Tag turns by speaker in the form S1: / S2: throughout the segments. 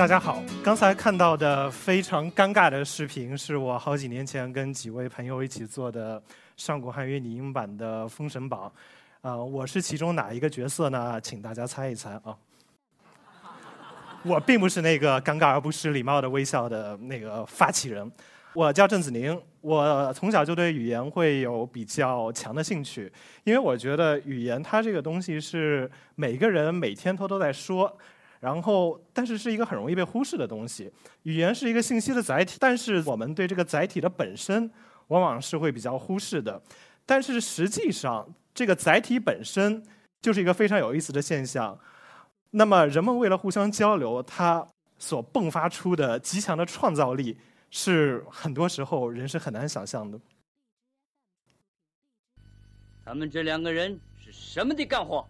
S1: 大家好，刚才看到的非常尴尬的视频，是我好几年前跟几位朋友一起做的上古汉语拟音版的《封神榜》。啊，我是其中哪一个角色呢？请大家猜一猜啊。我并不是那个尴尬而不失礼貌的微笑的那个发起人。我叫郑子宁，我从小就对语言会有比较强的兴趣，因为我觉得语言它这个东西是每个人每天都都在说，然后但是是一个很容易被忽视的东西。语言是一个信息的载体，但是我们对这个载体的本身往往是会比较忽视的。但是实际上，这个载体本身就是一个非常有意思的现象。那么人们为了互相交流，它所迸发出的极强的创造力。是很多时候人是很难想象的。
S2: 他们这两个人是什么的干活？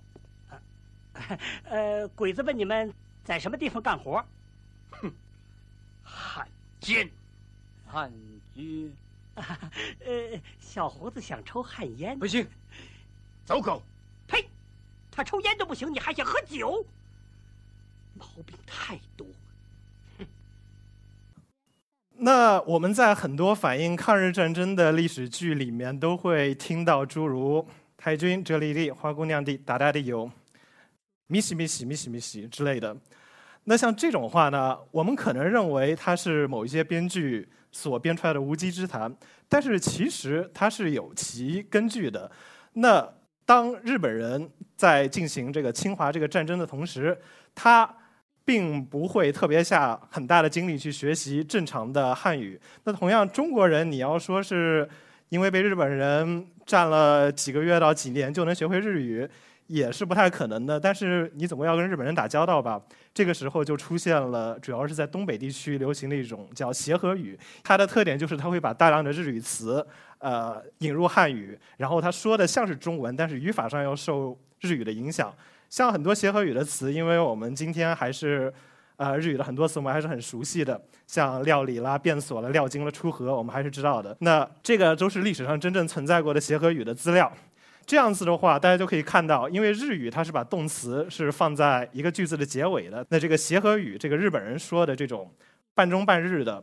S3: 呃，鬼子问你们在什么地方干活？
S2: 哼，汉奸，汉奸。
S3: 呃，小胡子想抽旱烟。
S2: 不行，走狗。
S3: 呸！他抽烟都不行，你还想喝酒？毛病太多。
S1: 那我们在很多反映抗日战争的历史剧里面，都会听到诸如“太君这里的花姑娘的大大的有，咪西咪西咪西咪西”之类的。那像这种话呢，我们可能认为它是某一些编剧所编出来的无稽之谈，但是其实它是有其根据的。那当日本人在进行这个侵华这个战争的同时，他。并不会特别下很大的精力去学习正常的汉语。那同样，中国人你要说是因为被日本人占了几个月到几年就能学会日语，也是不太可能的。但是你总归要跟日本人打交道吧？这个时候就出现了，主要是在东北地区流行的一种叫协和语。它的特点就是它会把大量的日语词呃引入汉语，然后他说的像是中文，但是语法上又受日语的影响。像很多协和语的词，因为我们今天还是，呃，日语的很多词我们还是很熟悉的，像料理啦、变锁了、料金了、出河，我们还是知道的。那这个都是历史上真正存在过的协和语的资料。这样子的话，大家就可以看到，因为日语它是把动词是放在一个句子的结尾的，那这个协和语，这个日本人说的这种半中半日的，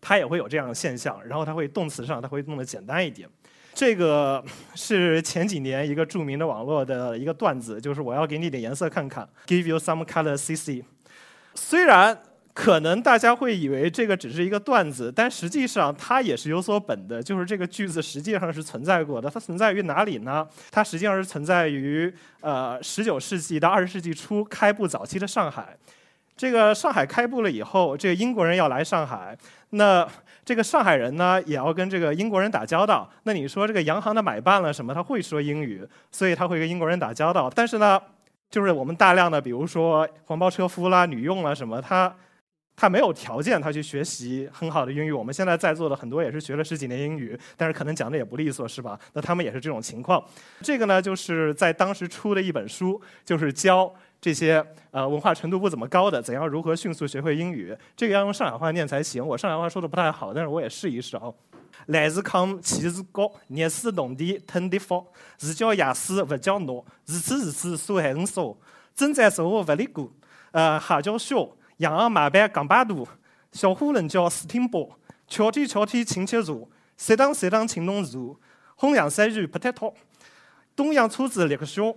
S1: 它也会有这样的现象，然后它会动词上它会弄得简单一点。这个是前几年一个著名的网络的一个段子，就是我要给你点颜色看看，Give you some color, CC。虽然可能大家会以为这个只是一个段子，但实际上它也是有所本的，就是这个句子实际上是存在过的。它存在于哪里呢？它实际上是存在于呃十九世纪到二十世纪初开埠早期的上海。这个上海开埠了以后，这个英国人要来上海，那。这个上海人呢，也要跟这个英国人打交道。那你说这个洋行的买办了什么？他会说英语，所以他会跟英国人打交道。但是呢，就是我们大量的，比如说黄包车夫啦、女佣啦什么，他他没有条件他去学习很好的英语。我们现在在座的很多也是学了十几年英语，但是可能讲的也不利索，是吧？那他们也是这种情况。这个呢，就是在当时出的一本书，就是教。这些呃文化程度不怎么高的，怎样如何迅速学会英语？这个要用上海话念才行。我上海话说的不太好，但是我也试一试啊。来自康，气势高，热水动地，腾地方，是叫雅思，不叫孬。如此如此，说还很少。正在生活不离过。呃，哈叫小，洋行马班港巴多，小伙人叫斯汀波，桥天桥天亲切坐，适当适当请侬坐。红洋山芋不太套，东洋车子立个小。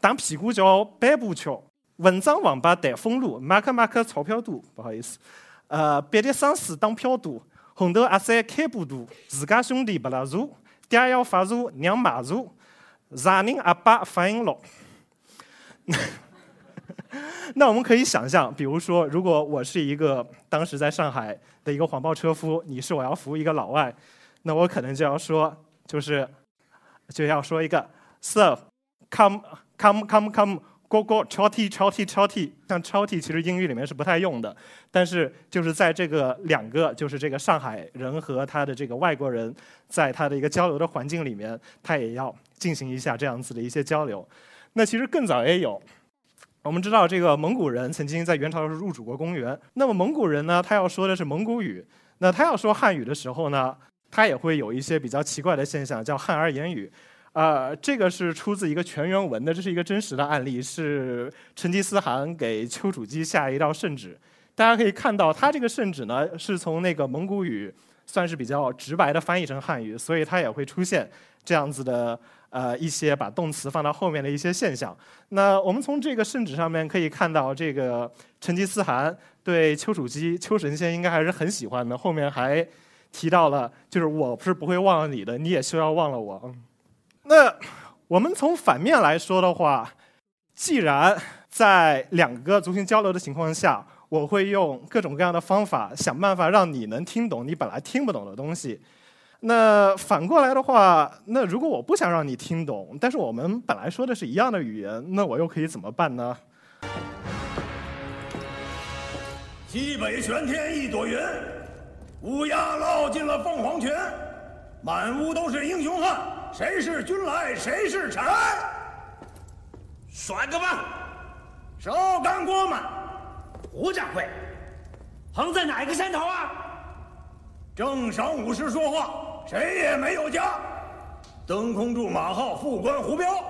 S1: 打屁股叫板步桥，文章王八蛋封路，马克马克钞票多，不好意思。呃，别的上司当票多，红头阿三开步多，自家兄弟不拉住，爹要发如娘骂如，啥人阿爸发应老。那我们可以想象，比如说，如果我是一个当时在上海的一个黄包车夫，你是我要服务一个老外，那我可能就要说，就是就要说一个 Sir，come。come come come，go go choti choti choti，像 “choti” 其实英语里面是不太用的，但是就是在这个两个，就是这个上海人和他的这个外国人，在他的一个交流的环境里面，他也要进行一下这样子的一些交流。那其实更早也有，我们知道这个蒙古人曾经在元朝时入主过公园，那么蒙古人呢，他要说的是蒙古语，那他要说汉语的时候呢，他也会有一些比较奇怪的现象，叫汉而言语。啊，这个是出自一个全原文的，这是一个真实的案例，是成吉思汗给丘处机下一道圣旨。大家可以看到，他这个圣旨呢，是从那个蒙古语算是比较直白的翻译成汉语，所以它也会出现这样子的呃一些把动词放到后面的一些现象。那我们从这个圣旨上面可以看到，这个成吉思汗对丘处机、丘神仙应该还是很喜欢的。后面还提到了，就是我是不会忘了你的，你也需要忘了我。那我们从反面来说的话，既然在两个族群交流的情况下，我会用各种各样的方法想办法让你能听懂你本来听不懂的东西。那反过来的话，那如果我不想让你听懂，但是我们本来说的是一样的语言，那我又可以怎么办呢？
S4: 西北玄天一朵云，乌鸦落进了凤凰群，满屋都是英雄汉，谁是君来谁是臣？
S3: 甩个吧，
S4: 手干锅们。
S3: 胡掌柜，横在哪个山头啊？
S4: 正晌午时说话，谁也没有家。登空柱马号副官胡彪，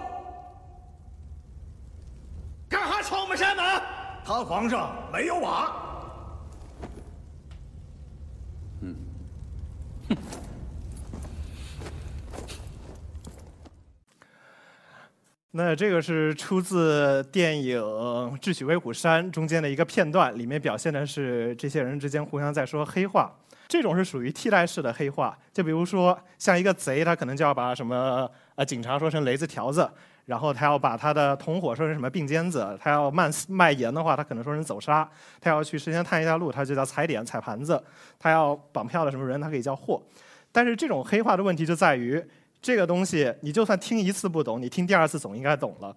S3: 干哈闯我们山门？
S4: 他房上没有瓦。
S1: 那这个是出自电影《智取威虎山》中间的一个片段，里面表现的是这些人之间互相在说黑话。这种是属于替代式的黑话，就比如说像一个贼，他可能就要把什么呃警察说成雷子条子，然后他要把他的同伙说成什么并肩子，他要卖卖盐的话，他可能说成走沙，他要去事先探一下路，他就叫踩点踩盘子，他要绑票的什么人，他可以叫货。但是这种黑话的问题就在于。这个东西，你就算听一次不懂，你听第二次总应该懂了，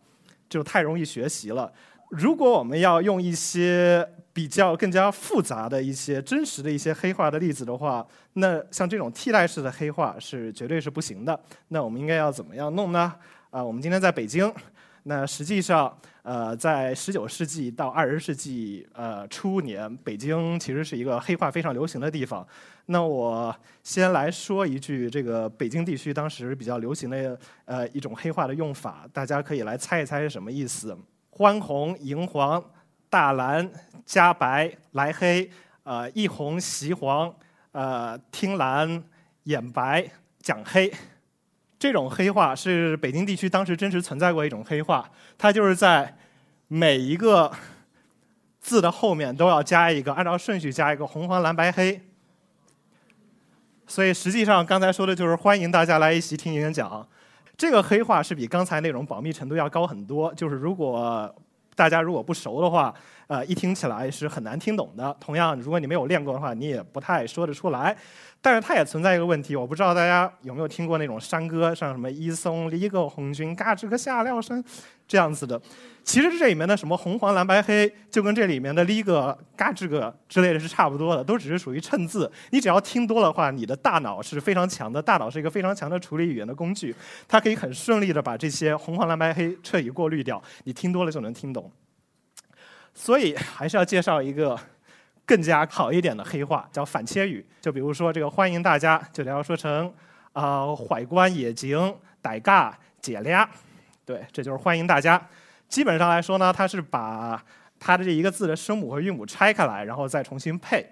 S1: 就太容易学习了。如果我们要用一些比较更加复杂的一些真实的一些黑化的例子的话，那像这种替代式的黑化是绝对是不行的。那我们应该要怎么样弄呢？啊，我们今天在北京。那实际上，呃，在十九世纪到二十世纪呃初年，北京其实是一个黑话非常流行的地方。那我先来说一句，这个北京地区当时比较流行的呃一种黑话的用法，大家可以来猜一猜是什么意思：欢红、迎黄、大蓝、加白、来黑、呃一红、袭黄、呃听蓝、眼白、讲黑。这种黑话是北京地区当时真实存在过一种黑话，它就是在每一个字的后面都要加一个，按照顺序加一个红黄蓝白黑。所以实际上刚才说的就是欢迎大家来一起听演讲。这个黑话是比刚才那种保密程度要高很多，就是如果大家如果不熟的话，呃，一听起来是很难听懂的。同样，如果你没有练过的话，你也不太说得出来。但是它也存在一个问题，我不知道大家有没有听过那种山歌，像什么“一松离个红军，嘎吱个下料声”这样子的。其实这里面的什么红黄蓝白黑，就跟这里面的“离个”“嘎吱个”之类的是差不多的，都只是属于衬字。你只要听多的话，你的大脑是非常强的，大脑是一个非常强的处理语言的工具，它可以很顺利的把这些红黄蓝白黑彻底过滤掉。你听多了就能听懂。所以还是要介绍一个。更加好一点的黑话叫反切语，就比如说这个欢迎大家，就得要说成啊怀观野景，傣尬解俩，对，这就是欢迎大家。基本上来说呢，它是把它的这一个字的声母和韵母拆开来，然后再重新配。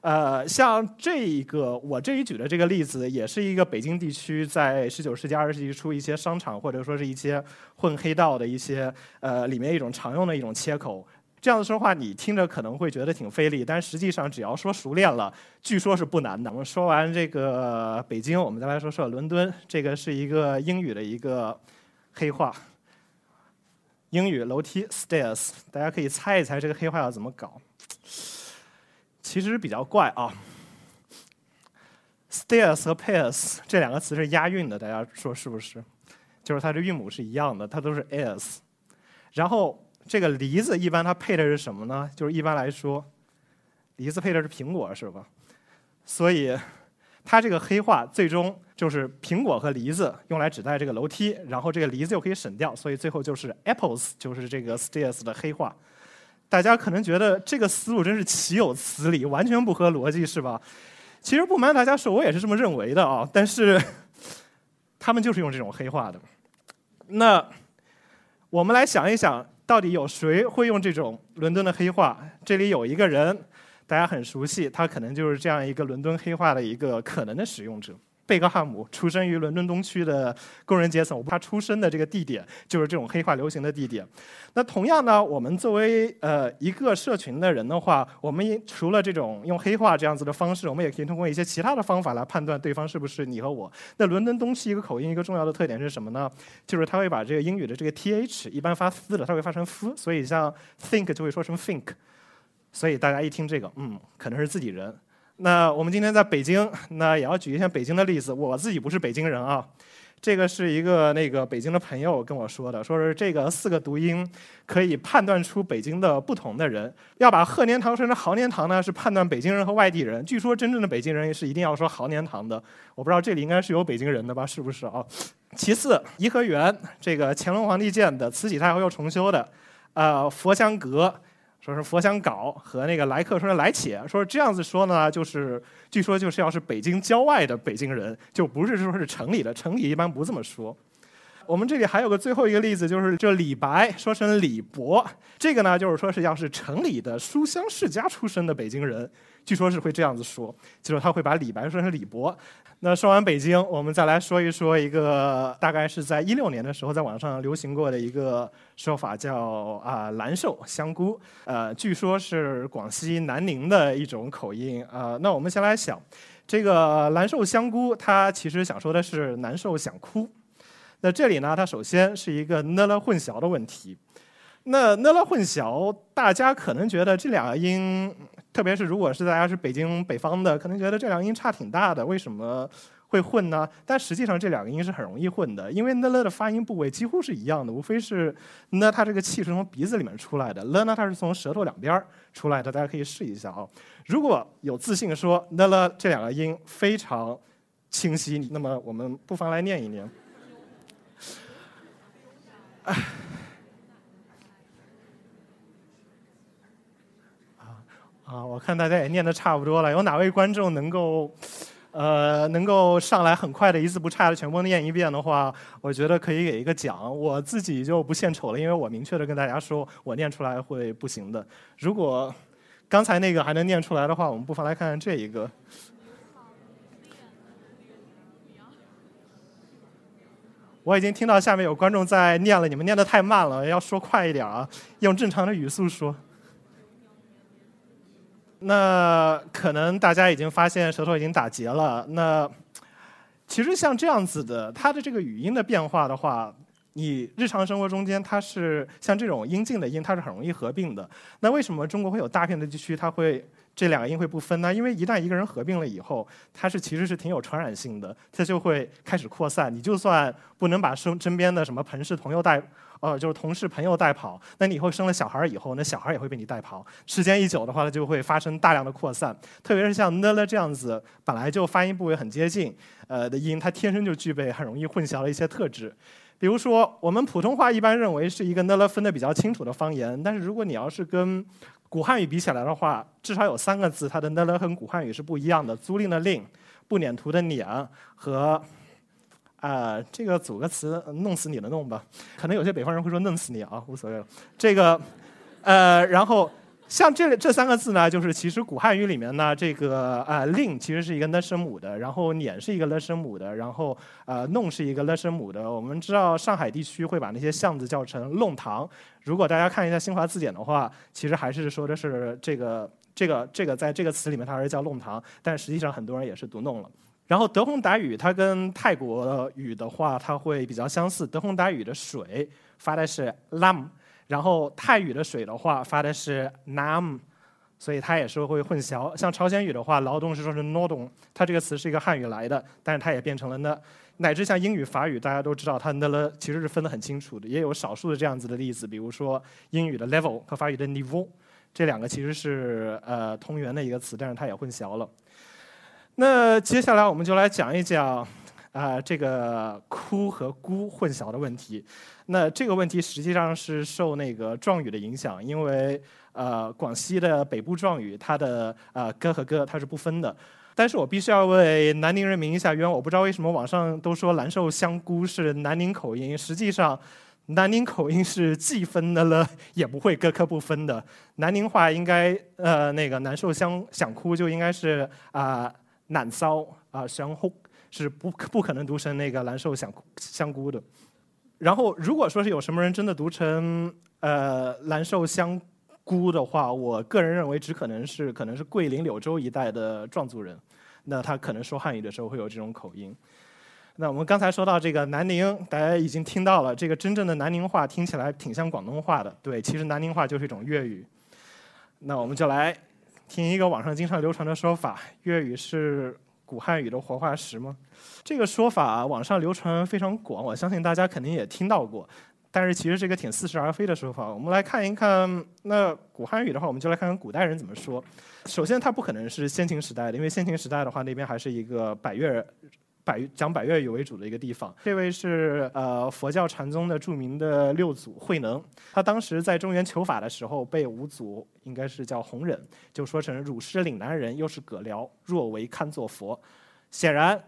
S1: 呃，像这个我这里举的这个例子，也是一个北京地区在十九世纪、二十世纪初一些商场或者说是一些混黑道的一些呃里面一种常用的一种切口。这样子说话，你听着可能会觉得挺费力，但实际上只要说熟练了，据说是不难的。我们说完这个北京，我们再来说说伦敦。这个是一个英语的一个黑话，英语楼梯 stairs，大家可以猜一猜这个黑话要怎么搞。其实比较怪啊，stairs 和 pairs 这两个词是押韵的，大家说是不是？就是它的韵母是一样的，它都是 s，然后。这个梨子一般它配的是什么呢？就是一般来说，梨子配的是苹果，是吧？所以它这个黑化最终就是苹果和梨子用来指代这个楼梯，然后这个梨子又可以省掉，所以最后就是 apples，就是这个 stairs 的黑化。大家可能觉得这个思路真是岂有此理，完全不合逻辑，是吧？其实不瞒大家说，我也是这么认为的啊。但是他们就是用这种黑化的。那我们来想一想，到底有谁会用这种伦敦的黑话？这里有一个人，大家很熟悉，他可能就是这样一个伦敦黑话的一个可能的使用者。贝克汉姆出生于伦敦东区的工人阶层，他出生的这个地点就是这种黑化流行的地点。那同样呢，我们作为呃一个社群的人的话，我们除了这种用黑化这样子的方式，我们也可以通过一些其他的方法来判断对方是不是你和我。那伦敦东区一个口音一个重要的特点是什么呢？就是他会把这个英语的这个 th 一般发嘶的，他会发成 f，所以像 think 就会说成 think。所以大家一听这个，嗯，可能是自己人。那我们今天在北京，那也要举一下北京的例子。我自己不是北京人啊，这个是一个那个北京的朋友跟我说的，说是这个四个读音可以判断出北京的不同的人。要把鹤年堂说成豪年堂呢，是判断北京人和外地人。据说真正的北京人是一定要说豪年堂的。我不知道这里应该是有北京人的吧？是不是啊？其次，颐和园这个乾隆皇帝建的，慈禧太后又重修的，呃，佛香阁。说是佛香搞和那个来客说是来且，说这样子说呢，就是据说就是要是北京郊外的北京人，就不是说是城里的，城里一般不这么说。我们这里还有个最后一个例子，就是这李白说成李博，这个呢就是说是要是城里的书香世家出身的北京人，据说是会这样子说，就是他会把李白说成李博。那说完北京，我们再来说一说一个大概是在一六年的时候在网上流行过的一个说法，叫啊兰寿香菇，呃，据说是广西南宁的一种口音啊。那我们先来想，这个兰寿香菇，它其实想说的是难受想哭。那这里呢，它首先是一个呢了混淆的问题。那呢了混淆，大家可能觉得这两个音。特别是如果是大家是北京北方的，可能觉得这两个音差挺大的，为什么会混呢？但实际上这两个音是很容易混的，因为呢了的发音部位几乎是一样的，无非是呢它这个气是从鼻子里面出来的，了呢它是从舌头两边出来的，大家可以试一下啊。如果有自信说呢了这两个音非常清晰，那么我们不妨来念一念。啊。啊，我看大家也念的差不多了，有哪位观众能够，呃，能够上来很快的一字不差的全部念一遍的话，我觉得可以给一个奖。我自己就不献丑了，因为我明确的跟大家说，我念出来会不行的。如果刚才那个还能念出来的话，我们不妨来看看这一个。我已经听到下面有观众在念了，你们念的太慢了，要说快一点啊，用正常的语速说。那可能大家已经发现舌头已经打结了。那其实像这样子的，它的这个语音的变化的话，你日常生活中间它是像这种音近的音，它是很容易合并的。那为什么中国会有大片的地区它会这两个音会不分呢？因为一旦一个人合并了以后，它是其实是挺有传染性的，它就会开始扩散。你就算不能把身身边的什么朋事朋友带。呃，就是同事朋友带跑，那你以后生了小孩以后，那小孩也会被你带跑。时间一久的话，它就会发生大量的扩散。特别是像呢了这样子，本来就发音部位很接近，呃的音，它天生就具备很容易混淆的一些特质。比如说，我们普通话一般认为是一个呢了分的比较清楚的方言，但是如果你要是跟古汉语比起来的话，至少有三个字，它的呢了和古汉语是不一样的：租赁的赁，不撵图的撵和。啊，这个组个词，弄死你的弄吧。可能有些北方人会说弄死你啊，无所谓了。这个，呃，然后像这这三个字呢，就是其实古汉语里面呢，这个啊令其实是一个呢声母的，然后撵是一个了声母的，然后呃弄是一个了声母的。我们知道上海地区会把那些巷子叫成弄堂。如果大家看一下新华字典的话，其实还是说的是这个这个这个在这个词里面它还是叫弄堂，但实际上很多人也是读弄了。然后德宏达语它跟泰国语的话，它会比较相似。德宏达语的水发的是 lam，然后泰语的水的话发的是 nam，所以它也是会混淆。像朝鲜语的话，劳动是说是 n o d o n 它这个词是一个汉语来的，但是它也变成了呢。乃至像英语、法语，大家都知道它的了其实是分得很清楚的，也有少数的这样子的例子，比如说英语的 level 和法语的 niveau，这两个其实是呃同源的一个词，但是它也混淆了。那接下来我们就来讲一讲，啊，这个“哭”和“孤”混淆的问题。那这个问题实际上是受那个壮语的影响，因为呃广西的北部壮语，它的呃哥和哥它是不分的。但是我必须要为南宁人民一下冤，我不知道为什么网上都说兰寿香菇是南宁口音，实际上南宁口音是既分的了也不会各科不分的。南宁话应该呃那个难受香想哭就应该是啊难骚啊想哭是不不可能读成那个兰寿香香菇的。然后如果说是有什么人真的读成呃兰寿香。菇的话，我个人认为只可能是可能是桂林柳州一带的壮族人，那他可能说汉语的时候会有这种口音。那我们刚才说到这个南宁，大家已经听到了，这个真正的南宁话听起来挺像广东话的。对，其实南宁话就是一种粤语。那我们就来听一个网上经常流传的说法：粤语是古汉语的活化石吗？这个说法网上流传非常广，我相信大家肯定也听到过。但是其实是一个挺似是而非的说法。我们来看一看，那古汉语的话，我们就来看看古代人怎么说。首先，它不可能是先秦时代的，因为先秦时代的话，那边还是一个百越、百讲百越语为主的一个地方。这位是呃佛教禅宗的著名的六祖慧能，他当时在中原求法的时候，被五祖应该是叫弘忍，就说成汝师岭南人，又是葛僚，若为堪作佛。显然，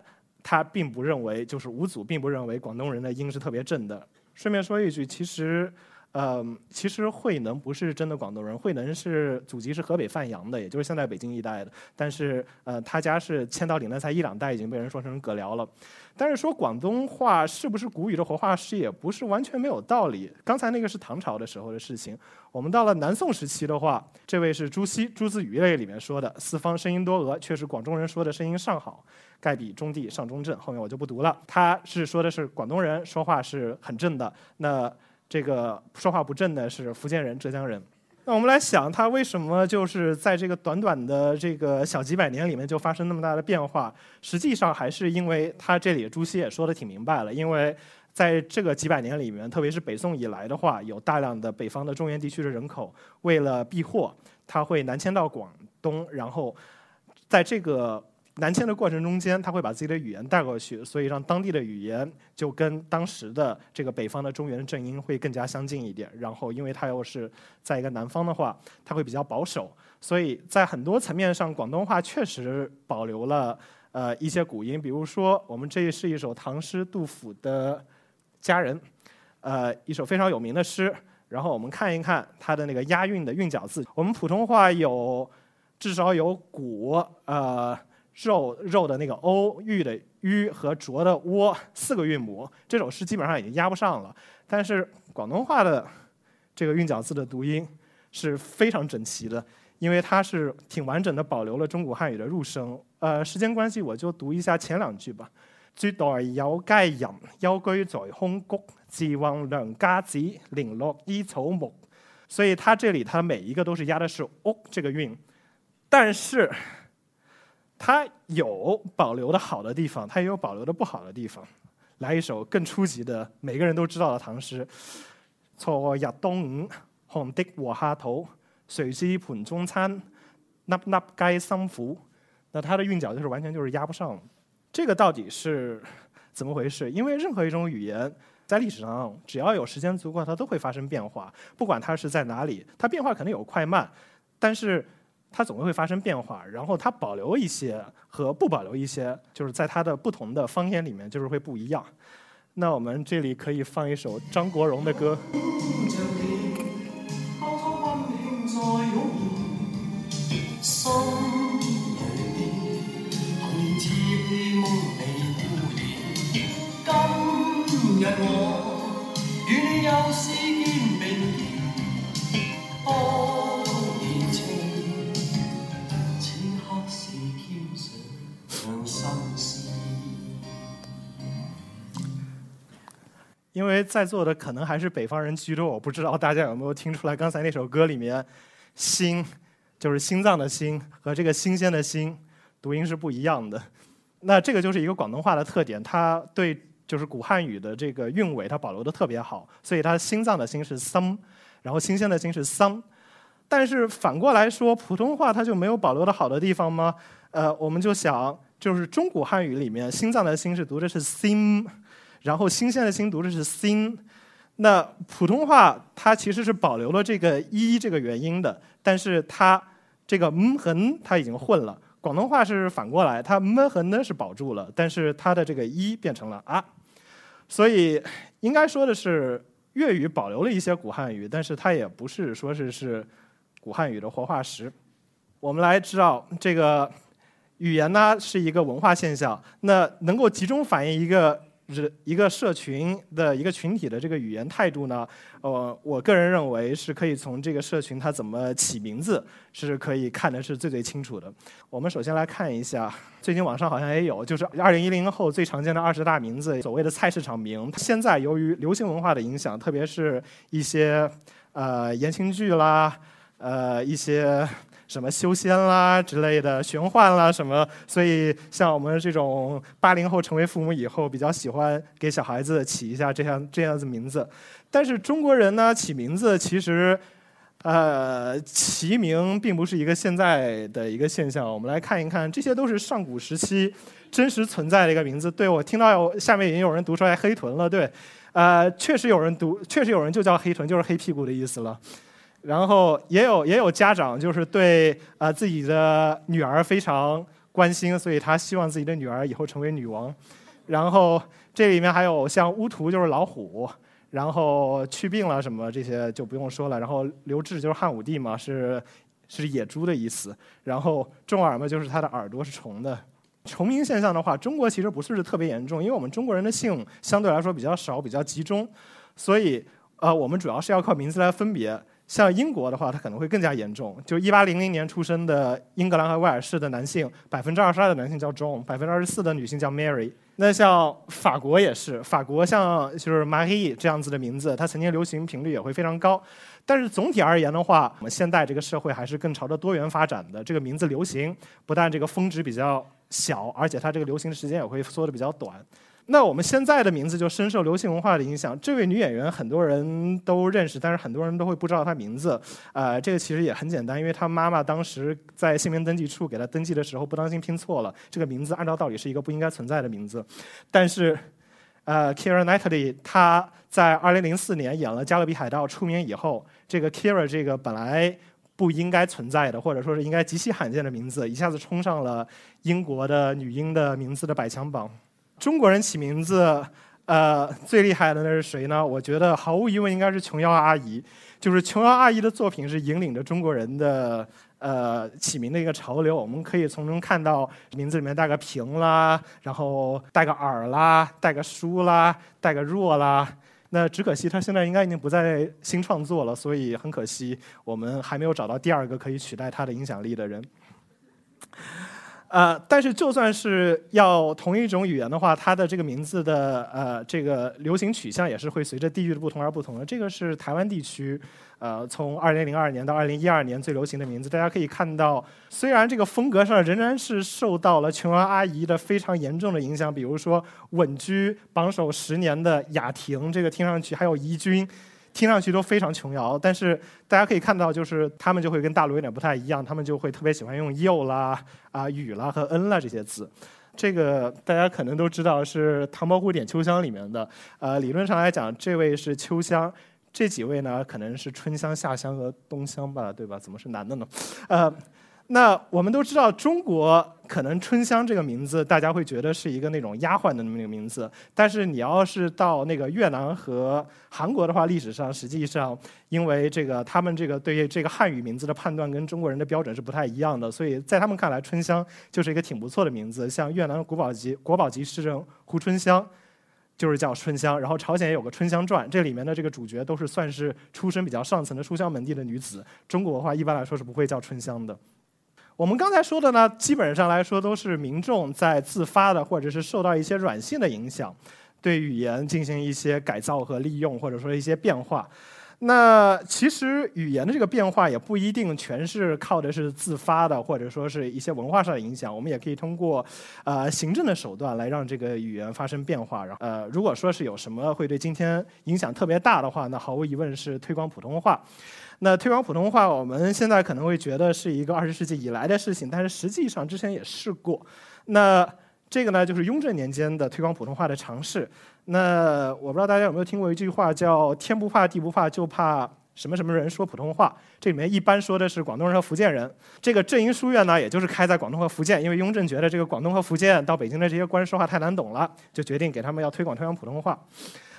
S1: 他并不认为，就是五祖并不认为广东人的音是特别正的。顺便说一句，其实，呃，其实慧能不是真的广东人，慧能是祖籍是河北范阳的，也就是现在北京一带的。但是，呃，他家是迁到岭南才一两代，已经被人说成葛辽了。但是说广东话是不是古语的活化石，也不是完全没有道理。刚才那个是唐朝的时候的事情，我们到了南宋时期的话，这位是朱熹《朱子语类》里面说的“四方声音多讹”，确实广东人说的声音尚好。盖比中地上中正，后面我就不读了。他是说的是广东人说话是很正的，那这个说话不正的是福建人、浙江人。那我们来想，他为什么就是在这个短短的这个小几百年里面就发生那么大的变化？实际上还是因为他这里朱熹也说的挺明白了，因为在这个几百年里面，特别是北宋以来的话，有大量的北方的中原地区的人口为了避祸，他会南迁到广东，然后在这个。南迁的过程中间，他会把自己的语言带过去，所以让当地的语言就跟当时的这个北方的中原正音会更加相近一点。然后，因为他又是在一个南方的话，他会比较保守，所以在很多层面上，广东话确实保留了呃一些古音。比如说，我们这是一首唐诗杜甫的《佳人》，呃，一首非常有名的诗。然后我们看一看它的那个押韵的韵脚字。我们普通话有至少有古呃。肉肉的那个 o，玉的 u 和浊的 o 四个韵母，这首诗基本上已经押不上了。但是广东话的这个韵脚字的读音是非常整齐的，因为它是挺完整的保留了中古汉语的入声。呃，时间关系我就读一下前两句吧。绝代有佳人，幽居在空谷，自望良家子，零落依草木。所以它这里它每一个都是押的是 o 这个韵，但是。它有保留的好的地方，它也有保留的不好的地方。来一首更初级的，每个人都知道的唐诗：“错日东午，寒的禾下土，谁知盘中餐，粒粒皆辛苦。”那它的韵脚就是完全就是压不上。这个到底是怎么回事？因为任何一种语言在历史上，只要有时间足够，它都会发生变化。不管它是在哪里，它变化可能有快慢，但是。它总会发生变化，然后它保留一些和不保留一些，就是在它的不同的方言里面，就是会不一样。那我们这里可以放一首张国荣的歌。因为在座的可能还是北方人居多，我不知道大家有没有听出来，刚才那首歌里面“心”就是心脏的“心”和这个“新鲜”的“新”读音是不一样的。那这个就是一个广东话的特点，它对就是古汉语的这个韵尾它保留的特别好，所以它心脏的“心”是 “some”，然后新鲜的“心”是 “some”。但是反过来说，普通话它就没有保留的好的地方吗？呃，我们就想，就是中古汉语里面心脏的“心”是读的是 “sim”。然后新鲜的“新”读的是“新”，那普通话它其实是保留了这个一这个元音的，但是它这个嗯和它已经混了。广东话是反过来，它么和呢是保住了，但是它的这个一变成了啊。所以应该说的是，粤语保留了一些古汉语，但是它也不是说是是古汉语的活化石。我们来知道这个语言呢是一个文化现象，那能够集中反映一个。是一个社群的一个群体的这个语言态度呢，呃，我个人认为是可以从这个社群它怎么起名字是可以看的是最最清楚的。我们首先来看一下，最近网上好像也有，就是二零一零后最常见的二十大名字，所谓的菜市场名。现在由于流行文化的影响，特别是一些呃言情剧啦，呃一些。什么修仙啦之类的，玄幻啦什么，所以像我们这种八零后成为父母以后，比较喜欢给小孩子起一下这样这样子名字。但是中国人呢，起名字其实，呃，起名并不是一个现在的一个现象。我们来看一看，这些都是上古时期真实存在的一个名字。对我听到下面已经有人读出来黑臀了，对，呃，确实有人读，确实有人就叫黑臀，就是黑屁股的意思了。然后也有也有家长就是对啊自己的女儿非常关心，所以他希望自己的女儿以后成为女王。然后这里面还有像乌图就是老虎，然后去病了什么这些就不用说了。然后刘志就是汉武帝嘛，是是野猪的意思。然后重耳嘛就是他的耳朵是虫的。重名现象的话，中国其实不是特别严重，因为我们中国人的姓相对来说比较少，比较集中，所以呃我们主要是要靠名字来分别。像英国的话，它可能会更加严重。就一八零零年出生的英格兰和威尔士的男性，百分之二十二的男性叫 John，百分之二十四的女性叫 Mary。那像法国也是，法国像就是 Marie 这样子的名字，它曾经流行频率也会非常高。但是总体而言的话，我们现代这个社会还是更朝着多元发展的。这个名字流行，不但这个峰值比较小，而且它这个流行的时间也会缩得比较短。那我们现在的名字就深受流行文化的影响。这位女演员很多人都认识，但是很多人都会不知道她名字。呃，这个其实也很简单，因为她妈妈当时在姓名登记处给她登记的时候不当心拼错了，这个名字按照道理是一个不应该存在的名字。但是，呃，Kira Knightley 她在2004年演了《加勒比海盗》出名以后，这个 Kira 这个本来不应该存在的，或者说是应该极其罕见的名字，一下子冲上了英国的女婴的名字的百强榜。中国人起名字，呃，最厉害的那是谁呢？我觉得毫无疑问应该是琼瑶阿姨。就是琼瑶阿姨的作品是引领着中国人的呃起名的一个潮流。我们可以从中看到名字里面带个平啦，然后带个耳啦，带个书啦，带个若啦。那只可惜他现在应该已经不再新创作了，所以很可惜我们还没有找到第二个可以取代他的影响力的人。呃，但是就算是要同一种语言的话，它的这个名字的呃这个流行取向也是会随着地域的不同而不同的。这个是台湾地区，呃，从二零零二年到二零一二年最流行的名字，大家可以看到，虽然这个风格上仍然是受到了琼瑶阿姨的非常严重的影响，比如说稳居榜首十年的雅婷，这个听上去还有怡君。听上去都非常琼瑶，但是大家可以看到，就是他们就会跟大陆有点不太一样，他们就会特别喜欢用“又”啦、啊“雨”啦和“恩”啦这些字。这个大家可能都知道是《唐伯虎点秋香》里面的。呃，理论上来讲，这位是秋香，这几位呢可能是春香、夏香和冬香吧，对吧？怎么是男的呢？呃。那我们都知道，中国可能春香这个名字，大家会觉得是一个那种丫鬟的那么一个名字。但是你要是到那个越南和韩国的话，历史上实际上，因为这个他们这个对于这个汉语名字的判断跟中国人的标准是不太一样的，所以在他们看来，春香就是一个挺不错的名字。像越南国宝级国宝级诗人胡春香，就是叫春香。然后朝鲜也有个《春香传》，这里面的这个主角都是算是出身比较上层的书香门第的女子。中国的话，一般来说是不会叫春香的。我们刚才说的呢，基本上来说都是民众在自发的，或者是受到一些软性的影响，对语言进行一些改造和利用，或者说一些变化。那其实语言的这个变化也不一定全是靠的是自发的，或者说是一些文化上的影响。我们也可以通过呃行政的手段来让这个语言发生变化。然后呃，如果说是有什么会对今天影响特别大的话，那毫无疑问是推广普通话。那推广普通话，我们现在可能会觉得是一个二十世纪以来的事情，但是实际上之前也试过。那这个呢，就是雍正年间的推广普通话的尝试。那我不知道大家有没有听过一句话，叫“天不怕地不怕，就怕什么什么人说普通话”。这里面一般说的是广东人和福建人。这个正音书院呢，也就是开在广东和福建，因为雍正觉得这个广东和福建到北京的这些官说话太难懂了，就决定给他们要推广推广普通话。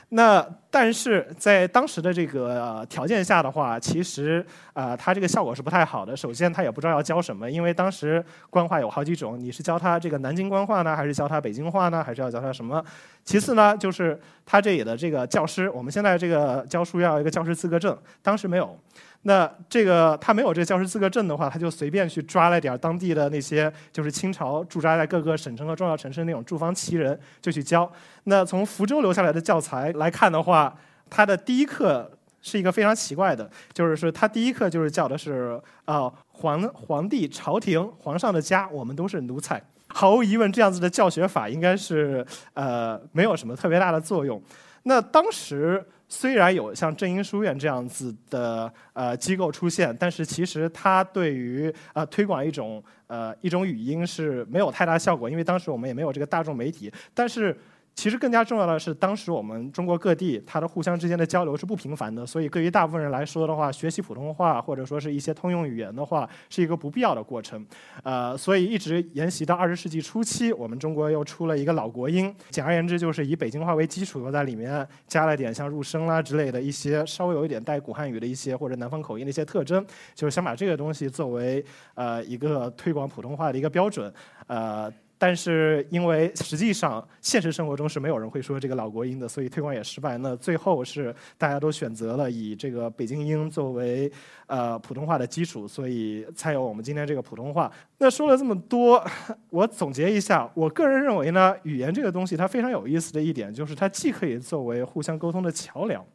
S1: 那但是在当时的这个条件下的话，其实啊，他这个效果是不太好的。首先，他也不知道要教什么，因为当时官话有好几种，你是教他这个南京官话呢，还是教他北京话呢，还是要教他什么？其次呢，就是他这里的这个教师，我们现在这个教书要一个教师资格证，当时没有。那这个他没有这教师资格证的话，他就随便去抓了点当地的那些就是清朝驻扎在各个省城和重要城市那种驻防旗人，就去教。那从福州留下来的教材来看的话，他的第一课是一个非常奇怪的，就是说他第一课就是教的是啊皇皇帝朝廷皇上的家，我们都是奴才。毫无疑问，这样子的教学法应该是呃没有什么特别大的作用。那当时。虽然有像正音书院这样子的呃机构出现，但是其实它对于呃推广一种呃一种语音是没有太大效果，因为当时我们也没有这个大众媒体，但是。其实更加重要的是，当时我们中国各地它的互相之间的交流是不频繁的，所以对于大部分人来说的话，学习普通话或者说是一些通用语言的话，是一个不必要的过程。呃，所以一直沿袭到二十世纪初期，我们中国又出了一个老国音，简而言之就是以北京话为基础，又在里面加了点像入声啦之类的一些稍微有一点带古汉语的一些或者南方口音的一些特征，就是想把这个东西作为呃一个推广普通话的一个标准，呃。但是因为实际上现实生活中是没有人会说这个老国音的，所以推广也失败。那最后是大家都选择了以这个北京音作为呃普通话的基础，所以才有我们今天这个普通话。那说了这么多，我总结一下，我个人认为呢，语言这个东西它非常有意思的一点就是它既可以作为互相沟通的桥梁，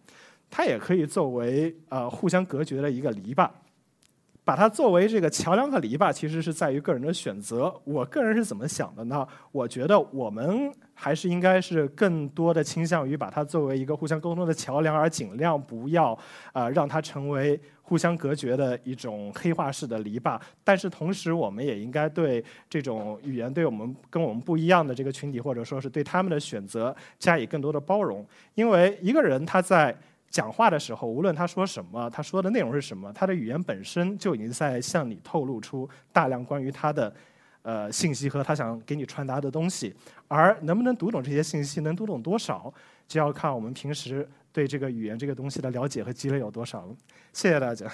S1: 它也可以作为呃互相隔绝的一个篱笆。把它作为这个桥梁和篱笆，其实是在于个人的选择。我个人是怎么想的呢？我觉得我们还是应该是更多的倾向于把它作为一个互相沟通的桥梁，而尽量不要啊让它成为互相隔绝的一种黑化式的篱笆。但是同时，我们也应该对这种语言对我们跟我们不一样的这个群体，或者说是对他们的选择加以更多的包容。因为一个人他在。讲话的时候，无论他说什么，他说的内容是什么，他的语言本身就已经在向你透露出大量关于他的呃信息和他想给你传达的东西。而能不能读懂这些信息，能读懂多少，就要看我们平时对这个语言这个东西的了解和积累有多少了。谢谢大家。